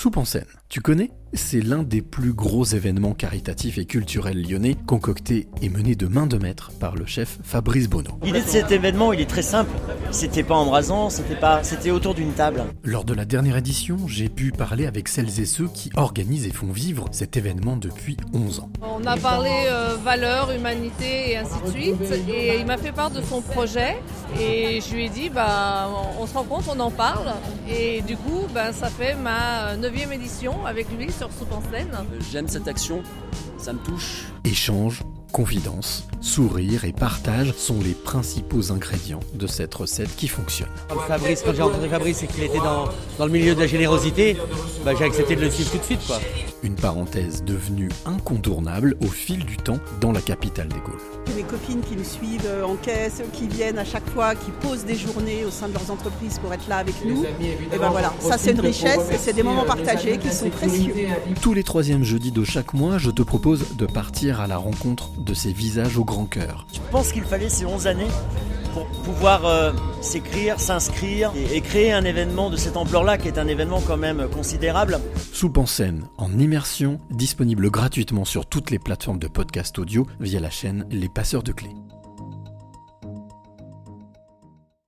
Soupe en scène, tu connais? C'est l'un des plus gros événements caritatifs et culturels lyonnais, concocté et mené de main de maître par le chef Fabrice Bonneau. L'idée de cet événement, il est très simple. C'était pas embrasant, c'était pas, c'était autour d'une table. Lors de la dernière édition, j'ai pu parler avec celles et ceux qui organisent et font vivre cet événement depuis 11 ans. On a parlé euh, valeurs, humanité et ainsi de suite. Et il m'a fait part de son projet. Et je lui ai dit, bah, on se rencontre, on en parle. Et du coup, bah, ça fait ma neuvième édition avec lui sur Soupe en scène. J'aime cette action, ça me touche. Échange, confidence, sourire et partage sont les principaux ingrédients de cette recette qui fonctionne. Fabrice, quand j'ai rencontré Fabrice et qu'il était dans, dans le milieu de la générosité, bah, j'ai accepté de le suivre tout de suite. Quoi. Une parenthèse devenue incontournable au fil du temps dans la capitale des Gaules. Mes copines qui nous suivent euh, en caisse, qui viennent à chaque fois, qui posent des journées au sein de leurs entreprises pour être là avec nous. Et ben voilà, ça c'est une richesse et c'est des moments partagés qui sont précieux. Tous les troisièmes jeudis de chaque mois, je te propose de partir à la rencontre de ces visages au grand cœur. Tu penses qu'il fallait ces 11 années pour pouvoir euh, s'écrire, s'inscrire et, et créer un événement de cette ampleur-là, qui est un événement quand même considérable? Soupe en scène, en immersion, disponible gratuitement sur toutes les plateformes de podcast audio via la chaîne Les Passeurs de Clés.